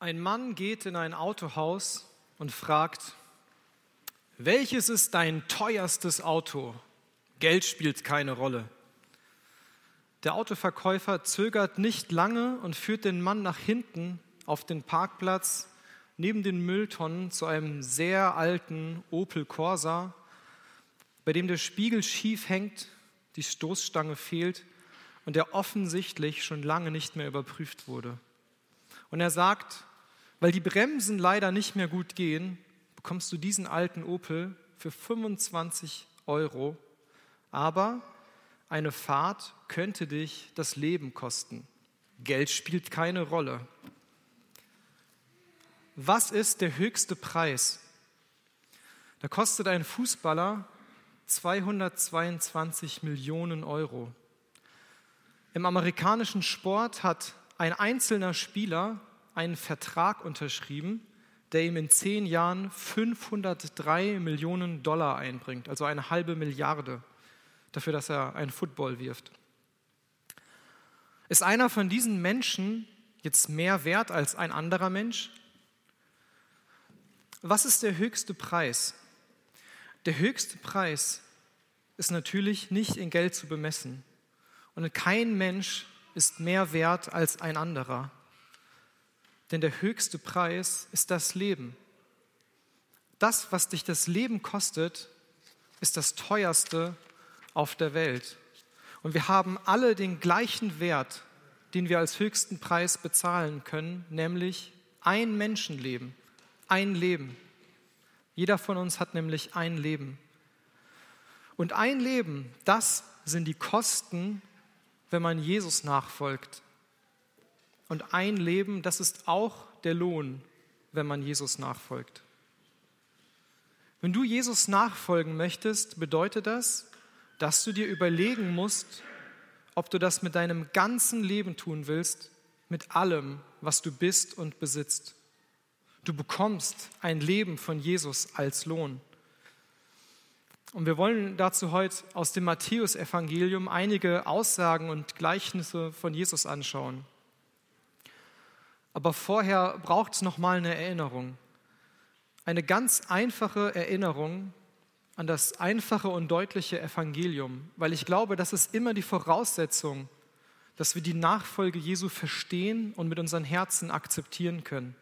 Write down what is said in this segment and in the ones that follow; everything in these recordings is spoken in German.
Ein Mann geht in ein Autohaus und fragt, welches ist dein teuerstes Auto? Geld spielt keine Rolle. Der Autoverkäufer zögert nicht lange und führt den Mann nach hinten auf den Parkplatz neben den Mülltonnen zu einem sehr alten Opel Corsa, bei dem der Spiegel schief hängt, die Stoßstange fehlt und der offensichtlich schon lange nicht mehr überprüft wurde. Und er sagt, weil die Bremsen leider nicht mehr gut gehen, bekommst du diesen alten Opel für 25 Euro, aber eine Fahrt könnte dich das Leben kosten. Geld spielt keine Rolle. Was ist der höchste Preis? Da kostet ein Fußballer 222 Millionen Euro. Im amerikanischen Sport hat ein einzelner Spieler einen Vertrag unterschrieben, der ihm in zehn Jahren 503 Millionen Dollar einbringt, also eine halbe Milliarde dafür, dass er einen Football wirft. Ist einer von diesen Menschen jetzt mehr wert als ein anderer Mensch? Was ist der höchste Preis? Der höchste Preis ist natürlich nicht in Geld zu bemessen. Und kein Mensch ist mehr wert als ein anderer. Denn der höchste Preis ist das Leben. Das, was dich das Leben kostet, ist das teuerste auf der Welt. Und wir haben alle den gleichen Wert, den wir als höchsten Preis bezahlen können, nämlich ein Menschenleben, ein Leben. Jeder von uns hat nämlich ein Leben. Und ein Leben, das sind die Kosten, wenn man Jesus nachfolgt. Und ein Leben, das ist auch der Lohn, wenn man Jesus nachfolgt. Wenn du Jesus nachfolgen möchtest, bedeutet das, dass du dir überlegen musst, ob du das mit deinem ganzen Leben tun willst, mit allem, was du bist und besitzt. Du bekommst ein Leben von Jesus als Lohn. Und wir wollen dazu heute aus dem Matthäusevangelium einige Aussagen und Gleichnisse von Jesus anschauen. Aber vorher braucht es noch mal eine Erinnerung. Eine ganz einfache Erinnerung an das einfache und deutliche Evangelium, weil ich glaube, das ist immer die Voraussetzung, dass wir die Nachfolge Jesu verstehen und mit unseren Herzen akzeptieren können.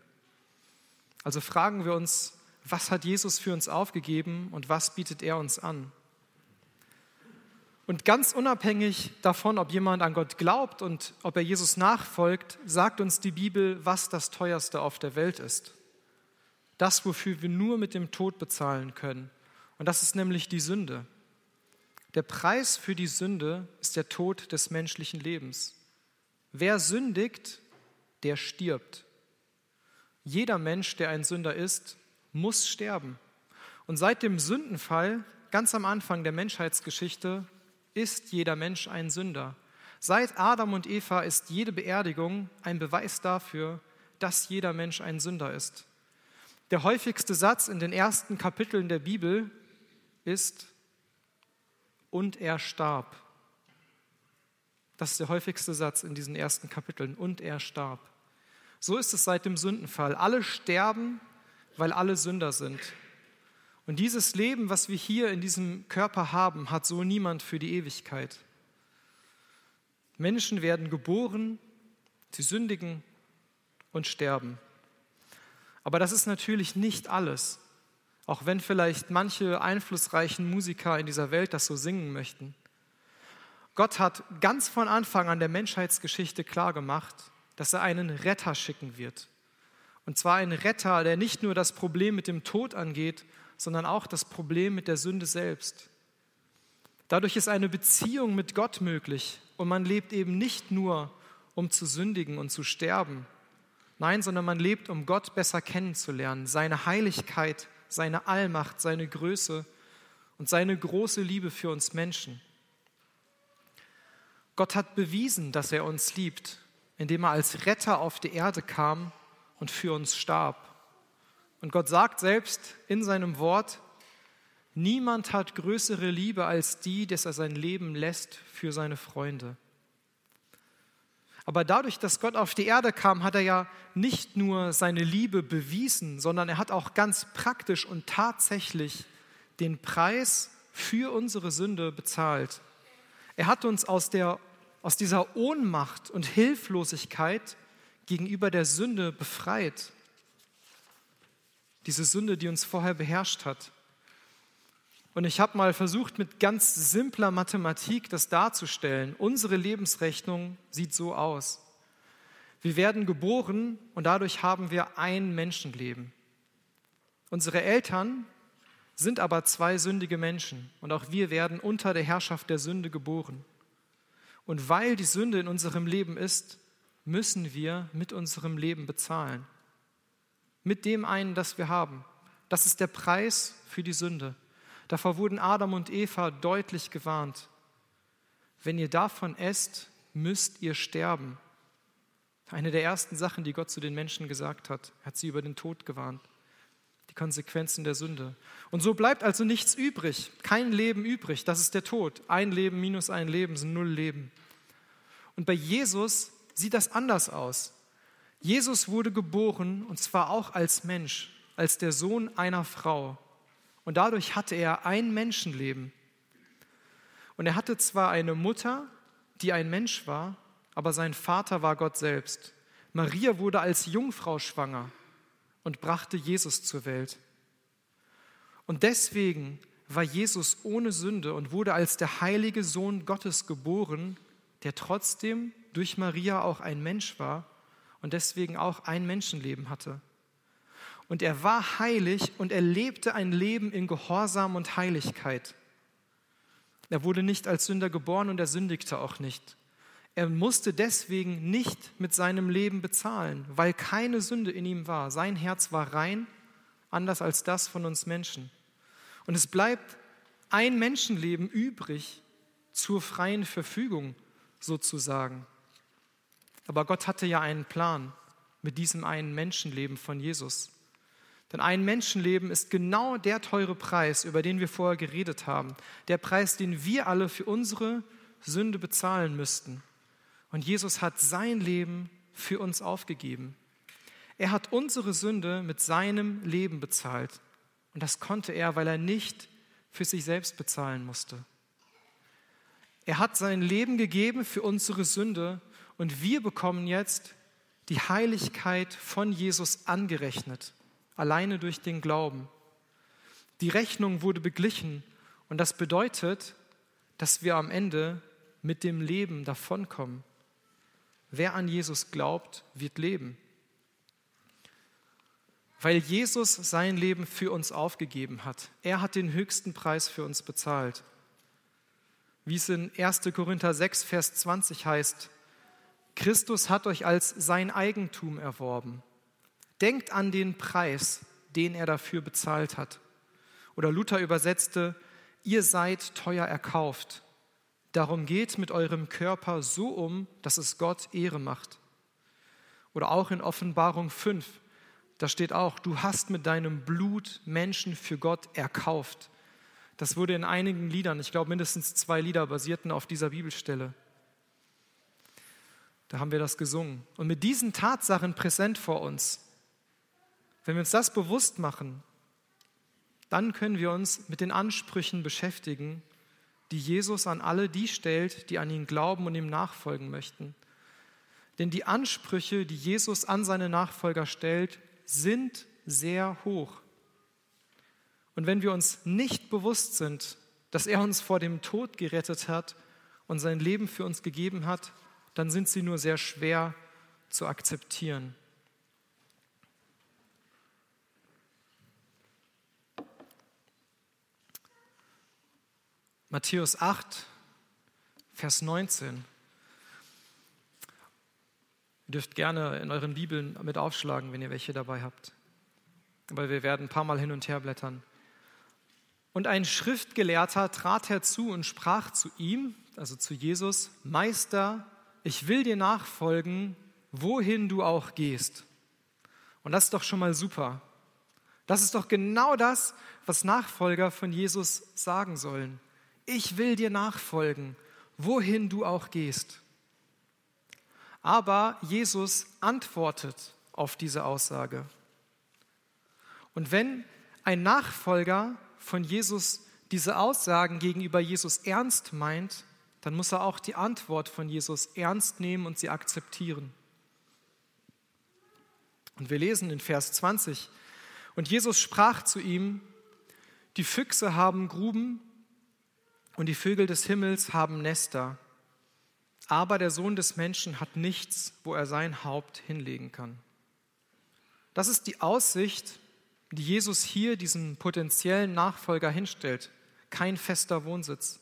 Also fragen wir uns, was hat Jesus für uns aufgegeben und was bietet er uns an? Und ganz unabhängig davon, ob jemand an Gott glaubt und ob er Jesus nachfolgt, sagt uns die Bibel, was das Teuerste auf der Welt ist. Das, wofür wir nur mit dem Tod bezahlen können. Und das ist nämlich die Sünde. Der Preis für die Sünde ist der Tod des menschlichen Lebens. Wer sündigt, der stirbt. Jeder Mensch, der ein Sünder ist, muss sterben. Und seit dem Sündenfall, ganz am Anfang der Menschheitsgeschichte, ist jeder Mensch ein Sünder. Seit Adam und Eva ist jede Beerdigung ein Beweis dafür, dass jeder Mensch ein Sünder ist. Der häufigste Satz in den ersten Kapiteln der Bibel ist, und er starb. Das ist der häufigste Satz in diesen ersten Kapiteln, und er starb. So ist es seit dem Sündenfall. Alle sterben, weil alle Sünder sind. Und dieses Leben, was wir hier in diesem Körper haben, hat so niemand für die Ewigkeit. Menschen werden geboren, sie sündigen und sterben. Aber das ist natürlich nicht alles, auch wenn vielleicht manche einflussreichen Musiker in dieser Welt das so singen möchten. Gott hat ganz von Anfang an der Menschheitsgeschichte klargemacht, dass er einen Retter schicken wird. Und zwar einen Retter, der nicht nur das Problem mit dem Tod angeht, sondern auch das Problem mit der Sünde selbst. Dadurch ist eine Beziehung mit Gott möglich und man lebt eben nicht nur, um zu sündigen und zu sterben. Nein, sondern man lebt, um Gott besser kennenzulernen, seine Heiligkeit, seine Allmacht, seine Größe und seine große Liebe für uns Menschen. Gott hat bewiesen, dass er uns liebt, indem er als Retter auf die Erde kam und für uns starb. Und Gott sagt selbst in seinem Wort, niemand hat größere Liebe als die, dass er sein Leben lässt für seine Freunde. Aber dadurch, dass Gott auf die Erde kam, hat er ja nicht nur seine Liebe bewiesen, sondern er hat auch ganz praktisch und tatsächlich den Preis für unsere Sünde bezahlt. Er hat uns aus, der, aus dieser Ohnmacht und Hilflosigkeit gegenüber der Sünde befreit. Diese Sünde, die uns vorher beherrscht hat. Und ich habe mal versucht, mit ganz simpler Mathematik das darzustellen. Unsere Lebensrechnung sieht so aus. Wir werden geboren und dadurch haben wir ein Menschenleben. Unsere Eltern sind aber zwei sündige Menschen und auch wir werden unter der Herrschaft der Sünde geboren. Und weil die Sünde in unserem Leben ist, müssen wir mit unserem Leben bezahlen. Mit dem einen, das wir haben. Das ist der Preis für die Sünde. Davor wurden Adam und Eva deutlich gewarnt. Wenn ihr davon esst, müsst ihr sterben. Eine der ersten Sachen, die Gott zu den Menschen gesagt hat, hat sie über den Tod gewarnt. Die Konsequenzen der Sünde. Und so bleibt also nichts übrig, kein Leben übrig. Das ist der Tod. Ein Leben minus ein Leben sind null Leben. Und bei Jesus sieht das anders aus. Jesus wurde geboren und zwar auch als Mensch, als der Sohn einer Frau. Und dadurch hatte er ein Menschenleben. Und er hatte zwar eine Mutter, die ein Mensch war, aber sein Vater war Gott selbst. Maria wurde als Jungfrau schwanger und brachte Jesus zur Welt. Und deswegen war Jesus ohne Sünde und wurde als der heilige Sohn Gottes geboren, der trotzdem durch Maria auch ein Mensch war und deswegen auch ein Menschenleben hatte. Und er war heilig und er lebte ein Leben in Gehorsam und Heiligkeit. Er wurde nicht als Sünder geboren und er sündigte auch nicht. Er musste deswegen nicht mit seinem Leben bezahlen, weil keine Sünde in ihm war. Sein Herz war rein, anders als das von uns Menschen. Und es bleibt ein Menschenleben übrig zur freien Verfügung sozusagen. Aber Gott hatte ja einen Plan mit diesem einen Menschenleben von Jesus. Denn ein Menschenleben ist genau der teure Preis, über den wir vorher geredet haben. Der Preis, den wir alle für unsere Sünde bezahlen müssten. Und Jesus hat sein Leben für uns aufgegeben. Er hat unsere Sünde mit seinem Leben bezahlt. Und das konnte er, weil er nicht für sich selbst bezahlen musste. Er hat sein Leben gegeben für unsere Sünde und wir bekommen jetzt die Heiligkeit von Jesus angerechnet alleine durch den Glauben. Die Rechnung wurde beglichen und das bedeutet, dass wir am Ende mit dem Leben davonkommen. Wer an Jesus glaubt, wird leben. Weil Jesus sein Leben für uns aufgegeben hat. Er hat den höchsten Preis für uns bezahlt. Wie es in 1. Korinther 6, Vers 20 heißt, Christus hat euch als sein Eigentum erworben. Denkt an den Preis, den er dafür bezahlt hat. Oder Luther übersetzte, ihr seid teuer erkauft. Darum geht mit eurem Körper so um, dass es Gott Ehre macht. Oder auch in Offenbarung 5, da steht auch, du hast mit deinem Blut Menschen für Gott erkauft. Das wurde in einigen Liedern, ich glaube mindestens zwei Lieder basierten auf dieser Bibelstelle. Da haben wir das gesungen. Und mit diesen Tatsachen präsent vor uns, wenn wir uns das bewusst machen, dann können wir uns mit den Ansprüchen beschäftigen, die Jesus an alle die stellt, die an ihn glauben und ihm nachfolgen möchten. Denn die Ansprüche, die Jesus an seine Nachfolger stellt, sind sehr hoch. Und wenn wir uns nicht bewusst sind, dass er uns vor dem Tod gerettet hat und sein Leben für uns gegeben hat, dann sind sie nur sehr schwer zu akzeptieren. Matthäus 8, Vers 19. Ihr dürft gerne in euren Bibeln mit aufschlagen, wenn ihr welche dabei habt. Aber wir werden ein paar Mal hin und her blättern. Und ein Schriftgelehrter trat herzu und sprach zu ihm, also zu Jesus, Meister, ich will dir nachfolgen, wohin du auch gehst. Und das ist doch schon mal super. Das ist doch genau das, was Nachfolger von Jesus sagen sollen ich will dir nachfolgen, wohin du auch gehst. Aber Jesus antwortet auf diese Aussage. Und wenn ein Nachfolger von Jesus diese Aussagen gegenüber Jesus ernst meint, dann muss er auch die Antwort von Jesus ernst nehmen und sie akzeptieren. Und wir lesen in Vers 20, und Jesus sprach zu ihm, die Füchse haben Gruben und die Vögel des Himmels haben Nester, aber der Sohn des Menschen hat nichts, wo er sein Haupt hinlegen kann. Das ist die Aussicht, die Jesus hier diesem potenziellen Nachfolger hinstellt. Kein fester Wohnsitz.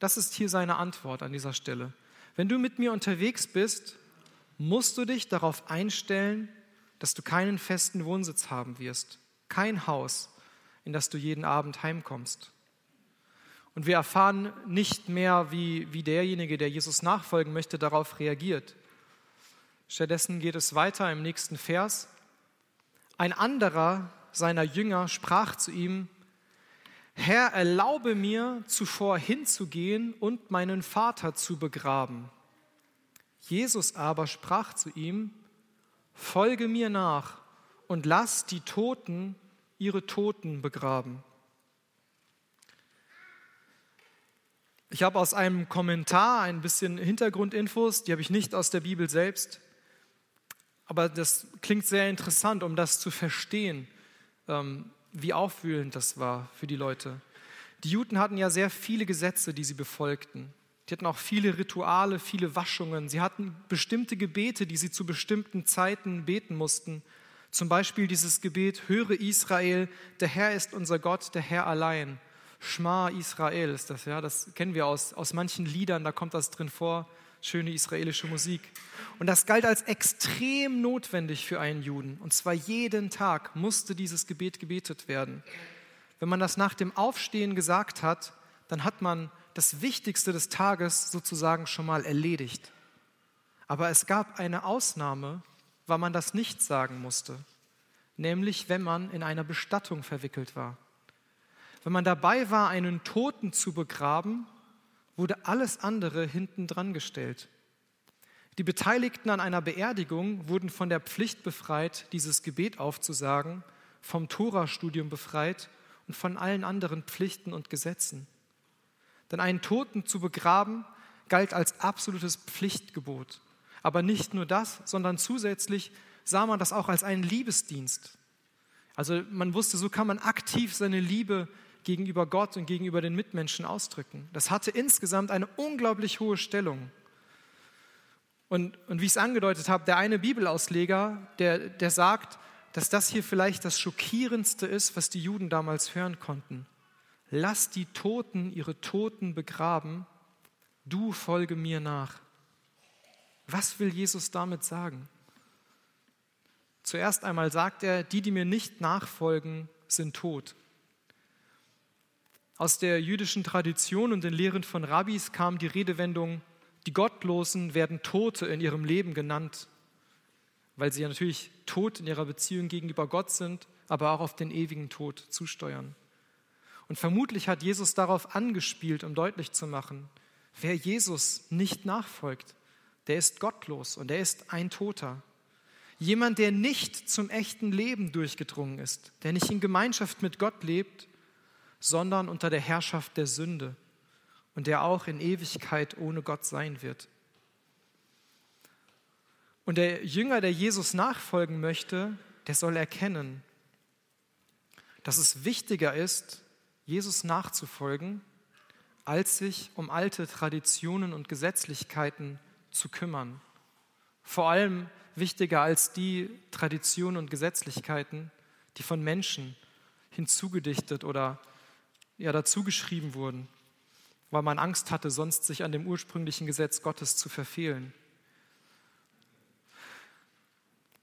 Das ist hier seine Antwort an dieser Stelle. Wenn du mit mir unterwegs bist, musst du dich darauf einstellen, dass du keinen festen Wohnsitz haben wirst, kein Haus, in das du jeden Abend heimkommst. Und wir erfahren nicht mehr, wie, wie derjenige, der Jesus nachfolgen möchte, darauf reagiert. Stattdessen geht es weiter im nächsten Vers. Ein anderer seiner Jünger sprach zu ihm, Herr, erlaube mir zuvor hinzugehen und meinen Vater zu begraben. Jesus aber sprach zu ihm, Folge mir nach und lass die Toten ihre Toten begraben. Ich habe aus einem Kommentar ein bisschen Hintergrundinfos, die habe ich nicht aus der Bibel selbst, aber das klingt sehr interessant, um das zu verstehen, ähm, wie aufwühlend das war für die Leute. Die Juden hatten ja sehr viele Gesetze, die sie befolgten. Die hatten auch viele Rituale, viele Waschungen. Sie hatten bestimmte Gebete, die sie zu bestimmten Zeiten beten mussten. Zum Beispiel dieses Gebet, höre Israel, der Herr ist unser Gott, der Herr allein. Schma Israel ist das, ja, das kennen wir aus, aus manchen Liedern, da kommt das drin vor, schöne israelische Musik. Und das galt als extrem notwendig für einen Juden. Und zwar jeden Tag musste dieses Gebet gebetet werden. Wenn man das nach dem Aufstehen gesagt hat, dann hat man das Wichtigste des Tages sozusagen schon mal erledigt. Aber es gab eine Ausnahme, weil man das nicht sagen musste, nämlich wenn man in einer Bestattung verwickelt war. Wenn man dabei war, einen Toten zu begraben, wurde alles andere hinten dran gestellt. Die Beteiligten an einer Beerdigung wurden von der Pflicht befreit, dieses Gebet aufzusagen, vom Torastudium befreit und von allen anderen Pflichten und Gesetzen. Denn einen Toten zu begraben galt als absolutes Pflichtgebot. Aber nicht nur das, sondern zusätzlich sah man das auch als einen Liebesdienst. Also man wusste, so kann man aktiv seine Liebe gegenüber Gott und gegenüber den Mitmenschen ausdrücken. Das hatte insgesamt eine unglaublich hohe Stellung. Und, und wie ich es angedeutet habe, der eine Bibelausleger, der, der sagt, dass das hier vielleicht das Schockierendste ist, was die Juden damals hören konnten. Lass die Toten ihre Toten begraben, du folge mir nach. Was will Jesus damit sagen? Zuerst einmal sagt er, die, die mir nicht nachfolgen, sind tot. Aus der jüdischen Tradition und den Lehren von Rabbis kam die Redewendung, die Gottlosen werden Tote in ihrem Leben genannt, weil sie ja natürlich tot in ihrer Beziehung gegenüber Gott sind, aber auch auf den ewigen Tod zusteuern. Und vermutlich hat Jesus darauf angespielt, um deutlich zu machen, wer Jesus nicht nachfolgt, der ist gottlos und er ist ein Toter. Jemand, der nicht zum echten Leben durchgedrungen ist, der nicht in Gemeinschaft mit Gott lebt, sondern unter der Herrschaft der Sünde und der auch in Ewigkeit ohne Gott sein wird. Und der Jünger, der Jesus nachfolgen möchte, der soll erkennen, dass es wichtiger ist, Jesus nachzufolgen, als sich um alte Traditionen und Gesetzlichkeiten zu kümmern. Vor allem wichtiger als die Traditionen und Gesetzlichkeiten, die von Menschen hinzugedichtet oder ja dazu geschrieben wurden, weil man Angst hatte, sonst sich an dem ursprünglichen Gesetz Gottes zu verfehlen.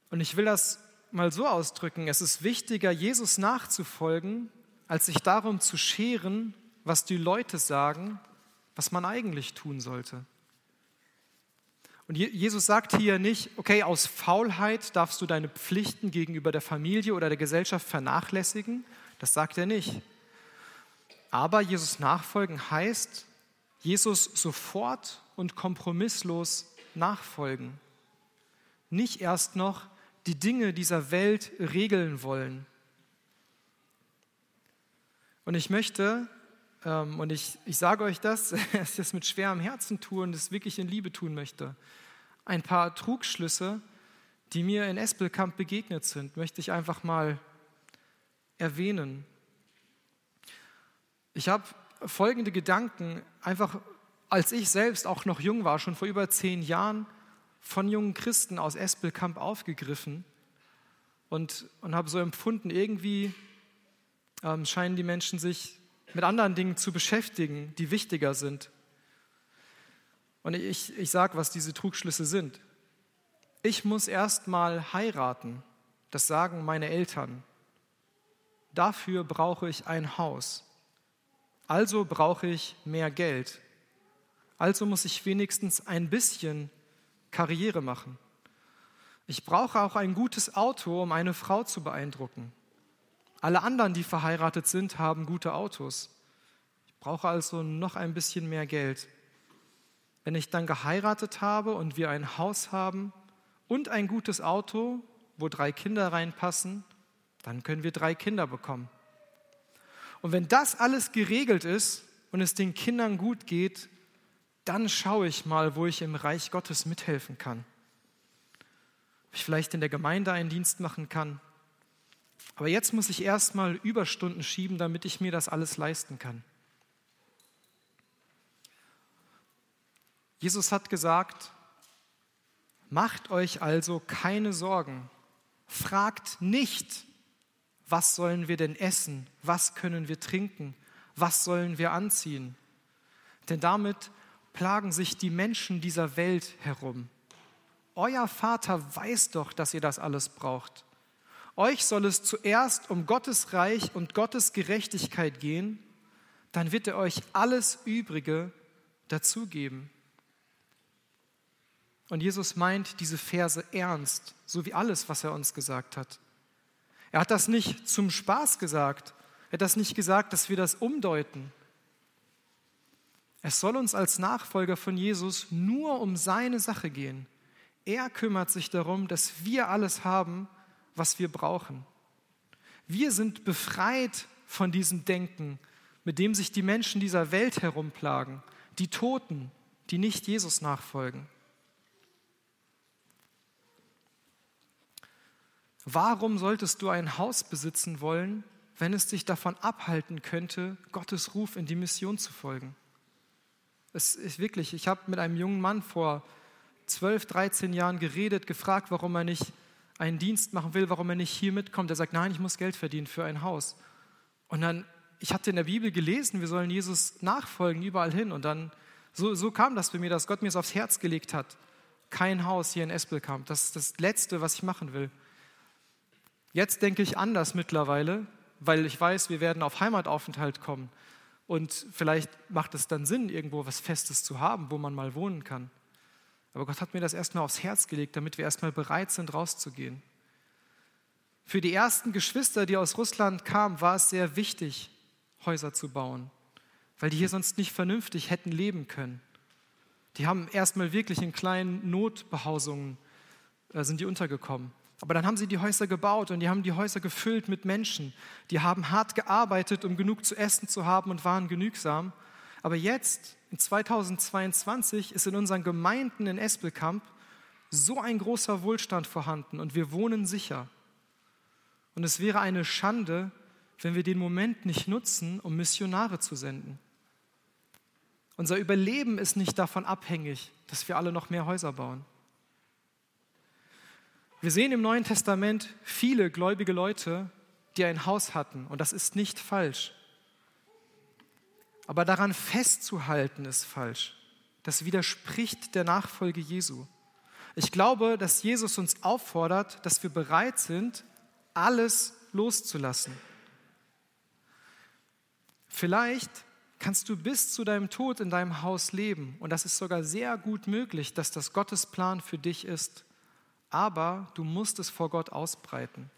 Und ich will das mal so ausdrücken, es ist wichtiger, Jesus nachzufolgen, als sich darum zu scheren, was die Leute sagen, was man eigentlich tun sollte. Und Jesus sagt hier nicht, okay, aus Faulheit darfst du deine Pflichten gegenüber der Familie oder der Gesellschaft vernachlässigen. Das sagt er nicht. Aber Jesus nachfolgen heißt, Jesus sofort und kompromisslos nachfolgen. nicht erst noch die Dinge dieser Welt regeln wollen. Und ich möchte, ähm, und ich, ich sage euch das, dass ich das mit schwerem Herzen tue und das wirklich in Liebe tun möchte, ein paar Trugschlüsse, die mir in Espelkamp begegnet sind, möchte ich einfach mal erwähnen. Ich habe folgende Gedanken einfach, als ich selbst auch noch jung war, schon vor über zehn Jahren, von jungen Christen aus Espelkamp aufgegriffen und, und habe so empfunden, irgendwie ähm, scheinen die Menschen sich mit anderen Dingen zu beschäftigen, die wichtiger sind. Und ich, ich sage, was diese Trugschlüsse sind. Ich muss erst mal heiraten, das sagen meine Eltern. Dafür brauche ich ein Haus. Also brauche ich mehr Geld. Also muss ich wenigstens ein bisschen Karriere machen. Ich brauche auch ein gutes Auto, um eine Frau zu beeindrucken. Alle anderen, die verheiratet sind, haben gute Autos. Ich brauche also noch ein bisschen mehr Geld. Wenn ich dann geheiratet habe und wir ein Haus haben und ein gutes Auto, wo drei Kinder reinpassen, dann können wir drei Kinder bekommen. Und wenn das alles geregelt ist und es den Kindern gut geht, dann schaue ich mal, wo ich im Reich Gottes mithelfen kann. Ob ich vielleicht in der Gemeinde einen Dienst machen kann. Aber jetzt muss ich erstmal Überstunden schieben, damit ich mir das alles leisten kann. Jesus hat gesagt, macht euch also keine Sorgen, fragt nicht, was sollen wir denn essen, was können wir trinken, was sollen wir anziehen. Denn damit plagen sich die Menschen dieser Welt herum. Euer Vater weiß doch, dass ihr das alles braucht. Euch soll es zuerst um Gottes Reich und Gottes Gerechtigkeit gehen, dann wird er euch alles Übrige dazugeben. Und Jesus meint diese Verse ernst, so wie alles, was er uns gesagt hat. Er hat das nicht zum Spaß gesagt. Er hat das nicht gesagt, dass wir das umdeuten. Es soll uns als Nachfolger von Jesus nur um seine Sache gehen. Er kümmert sich darum, dass wir alles haben, was wir brauchen. Wir sind befreit von diesem Denken, mit dem sich die Menschen dieser Welt herumplagen, die Toten, die nicht Jesus nachfolgen. Warum solltest du ein Haus besitzen wollen, wenn es dich davon abhalten könnte, Gottes Ruf in die Mission zu folgen? Es ist wirklich, ich habe mit einem jungen Mann vor 12, 13 Jahren geredet, gefragt, warum er nicht einen Dienst machen will, warum er nicht hier mitkommt. Er sagt, nein, ich muss Geld verdienen für ein Haus. Und dann, ich hatte in der Bibel gelesen, wir sollen Jesus nachfolgen, überall hin. Und dann, so, so kam das bei mir, dass Gott mir es aufs Herz gelegt hat. Kein Haus hier in Espelkamp. Das ist das Letzte, was ich machen will. Jetzt denke ich anders mittlerweile, weil ich weiß, wir werden auf Heimataufenthalt kommen. Und vielleicht macht es dann Sinn, irgendwo was Festes zu haben, wo man mal wohnen kann. Aber Gott hat mir das erstmal aufs Herz gelegt, damit wir erstmal bereit sind, rauszugehen. Für die ersten Geschwister, die aus Russland kamen, war es sehr wichtig, Häuser zu bauen, weil die hier sonst nicht vernünftig hätten leben können. Die haben erstmal wirklich in kleinen Notbehausungen äh, sind die untergekommen. Aber dann haben sie die Häuser gebaut und die haben die Häuser gefüllt mit Menschen. Die haben hart gearbeitet, um genug zu essen zu haben und waren genügsam. Aber jetzt, in 2022, ist in unseren Gemeinden in Espelkamp so ein großer Wohlstand vorhanden und wir wohnen sicher. Und es wäre eine Schande, wenn wir den Moment nicht nutzen, um Missionare zu senden. Unser Überleben ist nicht davon abhängig, dass wir alle noch mehr Häuser bauen. Wir sehen im Neuen Testament viele gläubige Leute, die ein Haus hatten und das ist nicht falsch. Aber daran festzuhalten ist falsch. Das widerspricht der Nachfolge Jesu. Ich glaube, dass Jesus uns auffordert, dass wir bereit sind, alles loszulassen. Vielleicht kannst du bis zu deinem Tod in deinem Haus leben und das ist sogar sehr gut möglich, dass das Gottes Plan für dich ist aber du musst es vor Gott ausbreiten.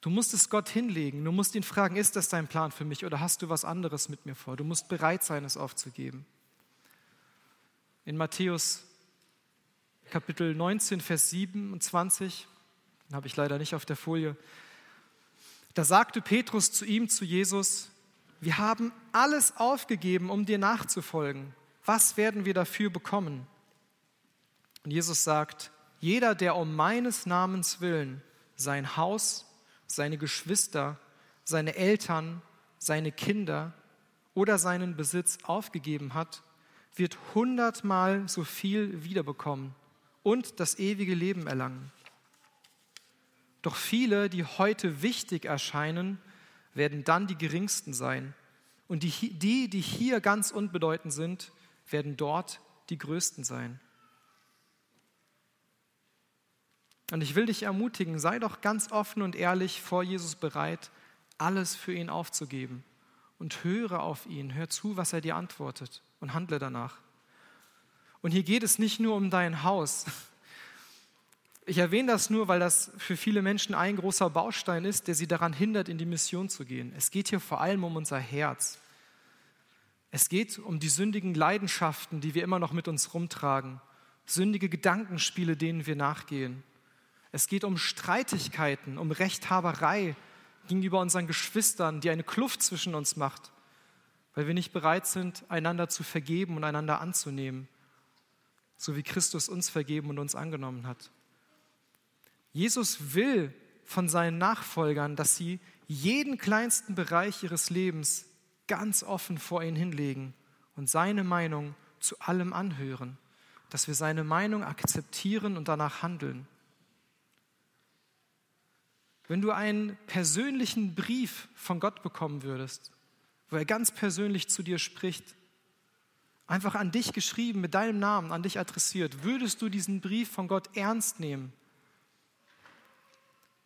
Du musst es Gott hinlegen. Du musst ihn fragen, ist das dein Plan für mich oder hast du was anderes mit mir vor? Du musst bereit sein, es aufzugeben. In Matthäus Kapitel 19, Vers 27, habe ich leider nicht auf der Folie. Da sagte Petrus zu ihm, zu Jesus, wir haben alles aufgegeben, um dir nachzufolgen. Was werden wir dafür bekommen? Und Jesus sagt, jeder, der um meines Namens willen sein Haus, seine Geschwister, seine Eltern, seine Kinder oder seinen Besitz aufgegeben hat, wird hundertmal so viel wiederbekommen und das ewige Leben erlangen. Doch viele, die heute wichtig erscheinen, werden dann die geringsten sein. Und die, die, hier ganz unbedeutend sind, werden dort die größten sein. Und ich will dich ermutigen, sei doch ganz offen und ehrlich vor Jesus bereit, alles für ihn aufzugeben. Und höre auf ihn, hör zu, was er dir antwortet und handle danach. Und hier geht es nicht nur um dein Haus, ich erwähne das nur, weil das für viele Menschen ein großer Baustein ist, der sie daran hindert, in die Mission zu gehen. Es geht hier vor allem um unser Herz. Es geht um die sündigen Leidenschaften, die wir immer noch mit uns rumtragen, sündige Gedankenspiele, denen wir nachgehen. Es geht um Streitigkeiten, um Rechthaberei gegenüber unseren Geschwistern, die eine Kluft zwischen uns macht, weil wir nicht bereit sind, einander zu vergeben und einander anzunehmen, so wie Christus uns vergeben und uns angenommen hat. Jesus will von seinen Nachfolgern, dass sie jeden kleinsten Bereich ihres Lebens ganz offen vor ihn hinlegen und seine Meinung zu allem anhören, dass wir seine Meinung akzeptieren und danach handeln. Wenn du einen persönlichen Brief von Gott bekommen würdest, wo er ganz persönlich zu dir spricht, einfach an dich geschrieben, mit deinem Namen, an dich adressiert, würdest du diesen Brief von Gott ernst nehmen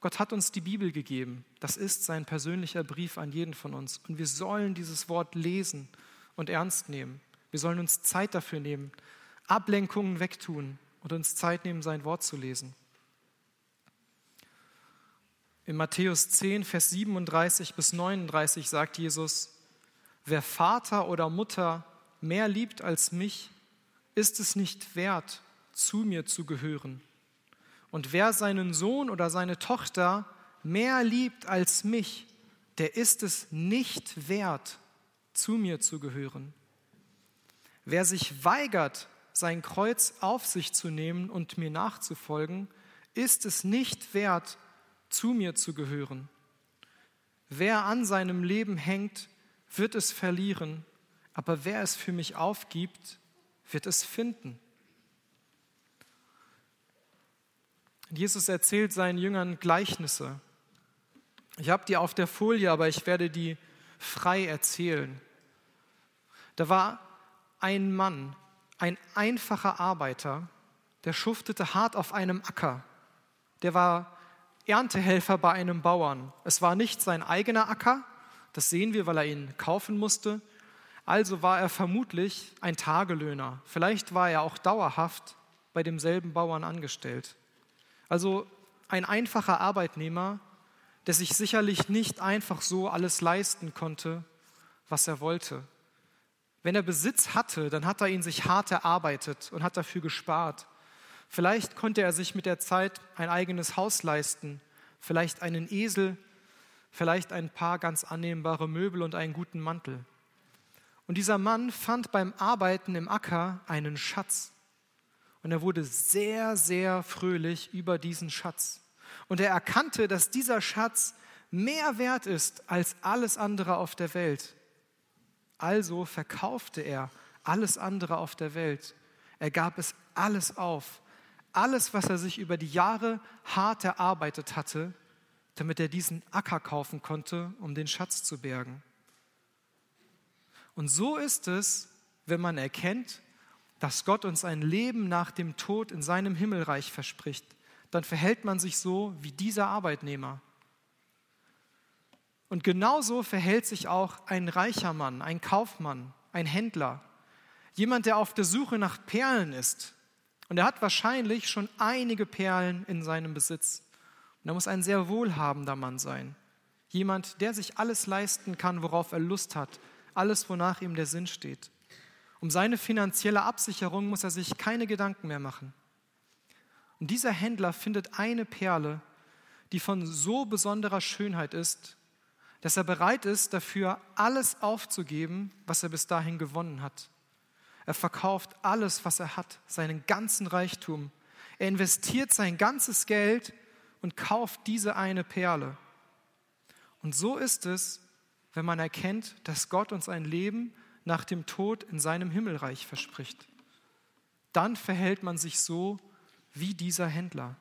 Gott hat uns die Bibel gegeben. Das ist sein persönlicher Brief an jeden von uns. Und wir sollen dieses Wort lesen und ernst nehmen. Wir sollen uns Zeit dafür nehmen, Ablenkungen wegtun und uns Zeit nehmen, sein Wort zu lesen. In Matthäus 10, Vers 37 bis 39 sagt Jesus, wer Vater oder Mutter mehr liebt als mich, ist es nicht wert, zu mir zu gehören. Und wer seinen Sohn oder seine Tochter mehr liebt als mich, der ist es nicht wert, zu mir zu gehören. Wer sich weigert, sein Kreuz auf sich zu nehmen und mir nachzufolgen, ist es nicht wert, zu mir zu gehören. Wer an seinem Leben hängt, wird es verlieren, aber wer es für mich aufgibt, wird es finden. Jesus erzählt seinen Jüngern Gleichnisse. Ich habe die auf der Folie, aber ich werde die frei erzählen. Da war ein Mann, ein einfacher Arbeiter, der schuftete hart auf einem Acker. Der war Erntehelfer bei einem Bauern. Es war nicht sein eigener Acker, das sehen wir, weil er ihn kaufen musste. Also war er vermutlich ein Tagelöhner. Vielleicht war er auch dauerhaft bei demselben Bauern angestellt. Also ein einfacher Arbeitnehmer, der sich sicherlich nicht einfach so alles leisten konnte, was er wollte. Wenn er Besitz hatte, dann hat er ihn sich hart erarbeitet und hat dafür gespart. Vielleicht konnte er sich mit der Zeit ein eigenes Haus leisten, vielleicht einen Esel, vielleicht ein paar ganz annehmbare Möbel und einen guten Mantel. Und dieser Mann fand beim Arbeiten im Acker einen Schatz. Und er wurde sehr, sehr fröhlich über diesen Schatz. Und er erkannte, dass dieser Schatz mehr wert ist als alles andere auf der Welt. Also verkaufte er alles andere auf der Welt. Er gab es alles auf. Alles, was er sich über die Jahre hart erarbeitet hatte, damit er diesen Acker kaufen konnte, um den Schatz zu bergen. Und so ist es, wenn man erkennt, dass Gott uns ein Leben nach dem Tod in seinem Himmelreich verspricht, dann verhält man sich so wie dieser Arbeitnehmer. Und genauso verhält sich auch ein reicher Mann, ein Kaufmann, ein Händler, jemand, der auf der Suche nach Perlen ist. Und er hat wahrscheinlich schon einige Perlen in seinem Besitz. Und er muss ein sehr wohlhabender Mann sein. Jemand, der sich alles leisten kann, worauf er Lust hat, alles, wonach ihm der Sinn steht. Um seine finanzielle Absicherung muss er sich keine Gedanken mehr machen. Und dieser Händler findet eine Perle, die von so besonderer Schönheit ist, dass er bereit ist, dafür alles aufzugeben, was er bis dahin gewonnen hat. Er verkauft alles, was er hat, seinen ganzen Reichtum. Er investiert sein ganzes Geld und kauft diese eine Perle. Und so ist es, wenn man erkennt, dass Gott uns ein Leben nach dem Tod in seinem Himmelreich verspricht. Dann verhält man sich so wie dieser Händler.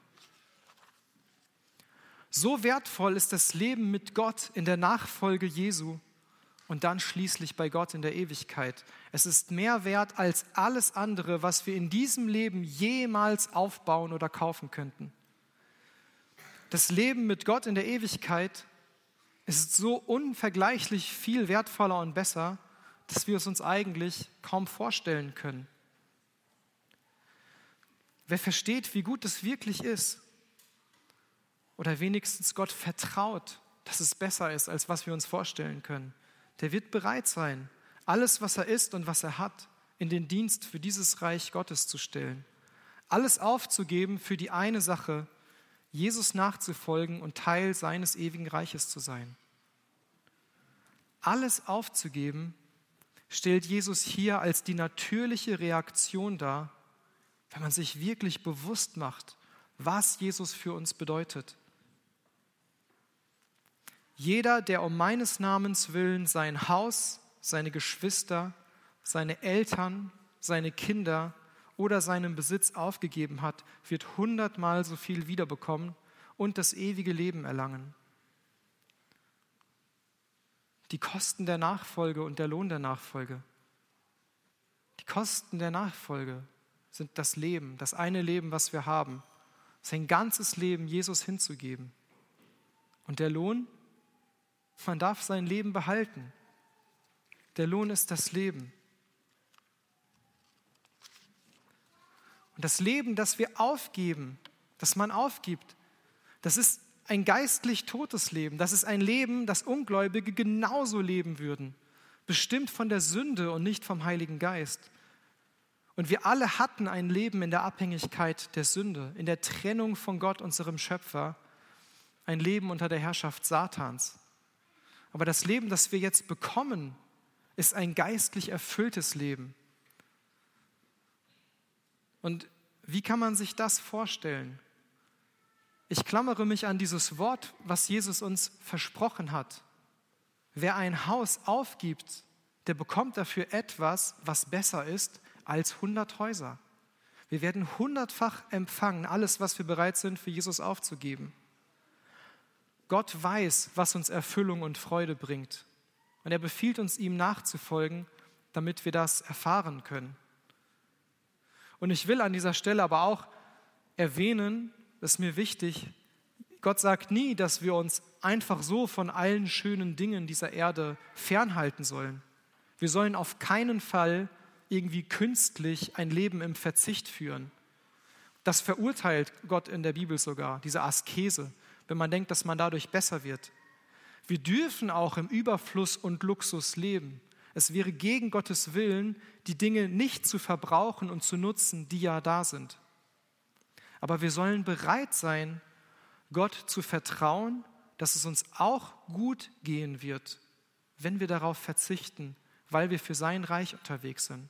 So wertvoll ist das Leben mit Gott in der Nachfolge Jesu und dann schließlich bei Gott in der Ewigkeit. Es ist mehr wert als alles andere, was wir in diesem Leben jemals aufbauen oder kaufen könnten. Das Leben mit Gott in der Ewigkeit ist so unvergleichlich viel wertvoller und besser, dass wir es uns eigentlich kaum vorstellen können. Wer versteht, wie gut es wirklich ist, oder wenigstens Gott vertraut, dass es besser ist, als was wir uns vorstellen können, der wird bereit sein, alles, was er ist und was er hat, in den Dienst für dieses Reich Gottes zu stellen. Alles aufzugeben für die eine Sache, Jesus nachzufolgen und Teil seines ewigen Reiches zu sein. Alles aufzugeben stellt Jesus hier als die natürliche Reaktion dar, wenn man sich wirklich bewusst macht, was Jesus für uns bedeutet. Jeder, der um meines Namens willen sein Haus, seine Geschwister, seine Eltern, seine Kinder oder seinen Besitz aufgegeben hat, wird hundertmal so viel wiederbekommen und das ewige Leben erlangen. Die Kosten der Nachfolge und der Lohn der Nachfolge. Die Kosten der Nachfolge sind das Leben, das eine Leben, was wir haben, sein ganzes Leben Jesus hinzugeben. Und der Lohn man darf sein Leben behalten. Der Lohn ist das Leben. Und das Leben, das wir aufgeben, das man aufgibt, das ist ein geistlich totes Leben. Das ist ein Leben, das Ungläubige genauso leben würden, bestimmt von der Sünde und nicht vom Heiligen Geist. Und wir alle hatten ein Leben in der Abhängigkeit der Sünde, in der Trennung von Gott, unserem Schöpfer, ein Leben unter der Herrschaft Satans. Aber das Leben, das wir jetzt bekommen, ist ein geistlich erfülltes Leben. Und wie kann man sich das vorstellen? Ich klammere mich an dieses Wort, was Jesus uns versprochen hat. Wer ein Haus aufgibt, der bekommt dafür etwas, was besser ist als hundert Häuser. Wir werden hundertfach empfangen, alles, was wir bereit sind, für Jesus aufzugeben. Gott weiß, was uns Erfüllung und Freude bringt. Und er befiehlt uns, ihm nachzufolgen, damit wir das erfahren können. Und ich will an dieser Stelle aber auch erwähnen, das ist mir wichtig, Gott sagt nie, dass wir uns einfach so von allen schönen Dingen dieser Erde fernhalten sollen. Wir sollen auf keinen Fall irgendwie künstlich ein Leben im Verzicht führen. Das verurteilt Gott in der Bibel sogar, diese Askese wenn man denkt, dass man dadurch besser wird. Wir dürfen auch im Überfluss und Luxus leben. Es wäre gegen Gottes Willen, die Dinge nicht zu verbrauchen und zu nutzen, die ja da sind. Aber wir sollen bereit sein, Gott zu vertrauen, dass es uns auch gut gehen wird, wenn wir darauf verzichten, weil wir für sein Reich unterwegs sind.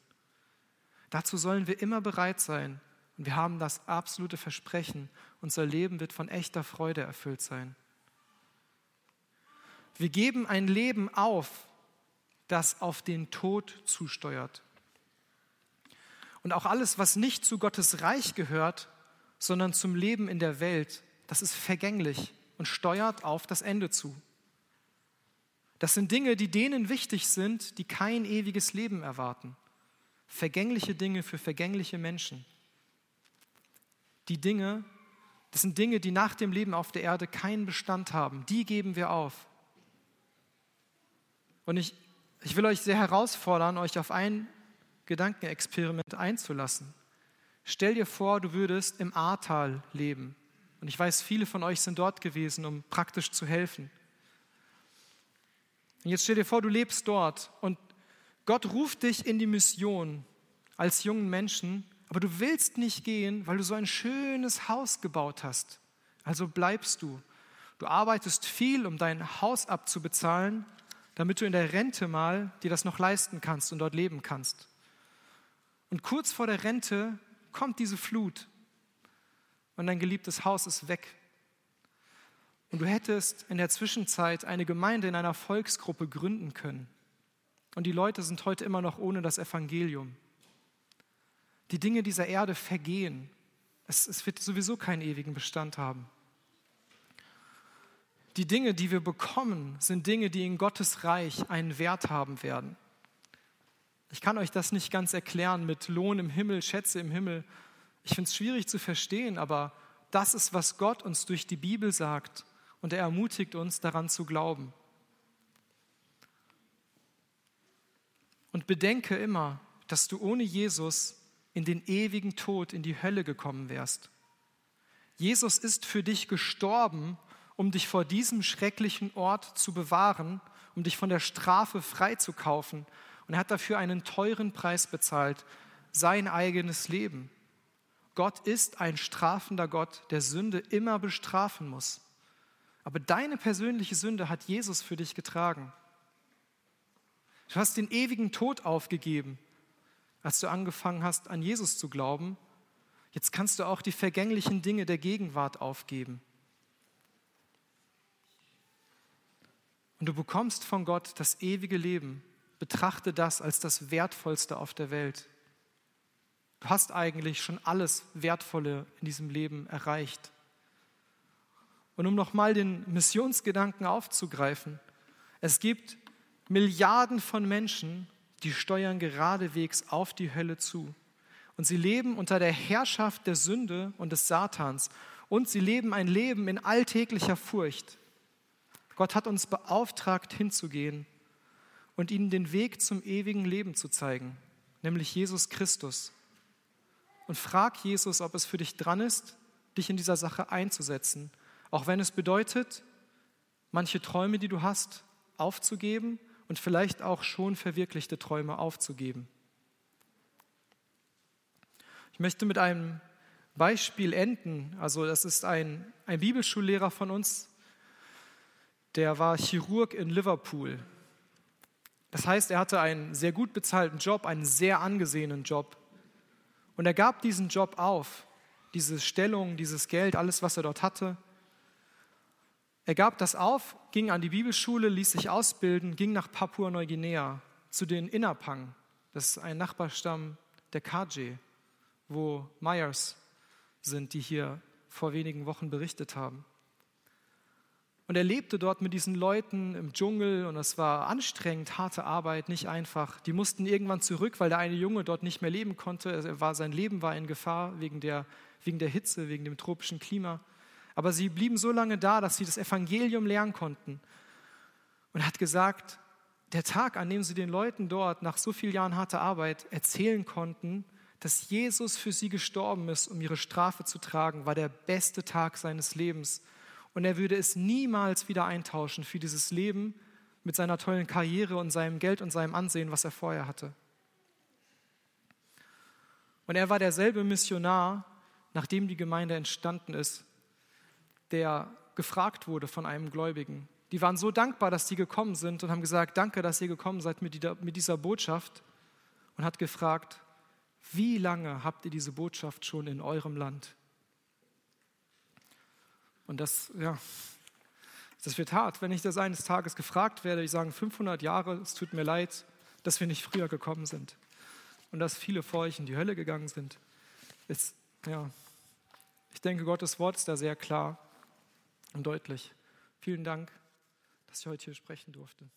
Dazu sollen wir immer bereit sein, und wir haben das absolute Versprechen, unser Leben wird von echter Freude erfüllt sein. Wir geben ein Leben auf, das auf den Tod zusteuert. Und auch alles, was nicht zu Gottes Reich gehört, sondern zum Leben in der Welt, das ist vergänglich und steuert auf das Ende zu. Das sind Dinge, die denen wichtig sind, die kein ewiges Leben erwarten. Vergängliche Dinge für vergängliche Menschen die Dinge, das sind Dinge, die nach dem Leben auf der Erde keinen Bestand haben. Die geben wir auf. Und ich, ich will euch sehr herausfordern, euch auf ein Gedankenexperiment einzulassen. Stell dir vor, du würdest im Ahrtal leben. Und ich weiß, viele von euch sind dort gewesen, um praktisch zu helfen. Und jetzt stell dir vor, du lebst dort und Gott ruft dich in die Mission als jungen Menschen Aber du willst nicht gehen, weil du so ein schönes Haus gebaut hast. Also bleibst du. Du arbeitest viel, um dein Haus abzubezahlen, damit du in der Rente mal dir das noch leisten kannst und dort leben kannst. Und kurz vor der Rente kommt diese Flut und dein geliebtes Haus ist weg. Und du hättest in der Zwischenzeit eine Gemeinde in einer Volksgruppe gründen können. Und die Leute sind heute immer noch ohne das Evangelium. Die Dinge dieser Erde vergehen. Es, es wird sowieso keinen ewigen Bestand haben. Die Dinge, die wir bekommen, sind Dinge, die in Gottes Reich einen Wert haben werden. Ich kann euch das nicht ganz erklären mit Lohn im Himmel, Schätze im Himmel. Ich finde es schwierig zu verstehen, aber das ist, was Gott uns durch die Bibel sagt und er ermutigt uns daran zu glauben. Und bedenke immer, dass du ohne Jesus in den ewigen Tod, in die Hölle gekommen wärst. Jesus ist für dich gestorben, um dich vor diesem schrecklichen Ort zu bewahren, um dich von der Strafe freizukaufen und er hat dafür einen teuren Preis bezahlt, sein eigenes Leben. Gott ist ein strafender Gott, der Sünde immer bestrafen muss. Aber deine persönliche Sünde hat Jesus für dich getragen. Du hast den ewigen Tod aufgegeben, als du angefangen hast, an Jesus zu glauben. Jetzt kannst du auch die vergänglichen Dinge der Gegenwart aufgeben. Und du bekommst von Gott das ewige Leben betrachte das als das Wertvollste auf der Welt. Du hast eigentlich schon alles Wertvolle in diesem Leben erreicht. Und um nochmal den Missionsgedanken aufzugreifen, es gibt Milliarden von Menschen, die steuern geradewegs auf die Hölle zu. Und sie leben unter der Herrschaft der Sünde und des Satans. Und sie leben ein Leben in alltäglicher Furcht. Gott hat uns beauftragt, hinzugehen und ihnen den Weg zum ewigen Leben zu zeigen, nämlich Jesus Christus. Und frag Jesus, ob es für dich dran ist, dich in dieser Sache einzusetzen, auch wenn es bedeutet, manche Träume, die du hast, aufzugeben und vielleicht auch schon verwirklichte Träume aufzugeben. Ich möchte mit einem Beispiel enden. Also das ist ein, ein Bibelschullehrer von uns, der war Chirurg in Liverpool das heißt, er hatte einen sehr gut bezahlten Job, einen sehr angesehenen Job. Und er gab diesen Job auf, diese Stellung, dieses Geld, alles, was er dort hatte. Er gab das auf, ging an die Bibelschule, ließ sich ausbilden, ging nach Papua-Neuguinea zu den Inapang. Das ist ein Nachbarstamm der Kaje, wo Myers sind, die hier vor wenigen Wochen berichtet haben. Und er lebte dort mit diesen Leuten im Dschungel und es war anstrengend, harte Arbeit, nicht einfach. Die mussten irgendwann zurück, weil der eine Junge dort nicht mehr leben konnte. Er war, sein Leben war in Gefahr wegen der, wegen der Hitze, wegen dem tropischen Klima. Aber sie blieben so lange da, dass sie das Evangelium lernen konnten. Und hat gesagt, der Tag, an dem sie den Leuten dort nach so vielen Jahren harter Arbeit erzählen konnten, dass Jesus für sie gestorben ist, um ihre Strafe zu tragen, war der beste Tag seines Lebens und er würde es niemals wieder eintauschen für dieses Leben mit seiner tollen Karriere und seinem Geld und seinem Ansehen, was er vorher hatte. Und er war derselbe Missionar, nachdem die Gemeinde entstanden ist, der gefragt wurde von einem Gläubigen. Die waren so dankbar, dass sie gekommen sind und haben gesagt, danke, dass ihr gekommen seid mit dieser Botschaft und hat gefragt, wie lange habt ihr diese Botschaft schon in eurem Land? Und das, ja, das wird hart, wenn ich das eines Tages gefragt werde. Ich sage 500 Jahre, es tut mir leid, dass wir nicht früher gekommen sind und dass viele vor euch in die Hölle gegangen sind. Ist, ja, ich denke, Gottes Wort ist da sehr klar und deutlich. Vielen Dank, dass ich heute hier sprechen durfte.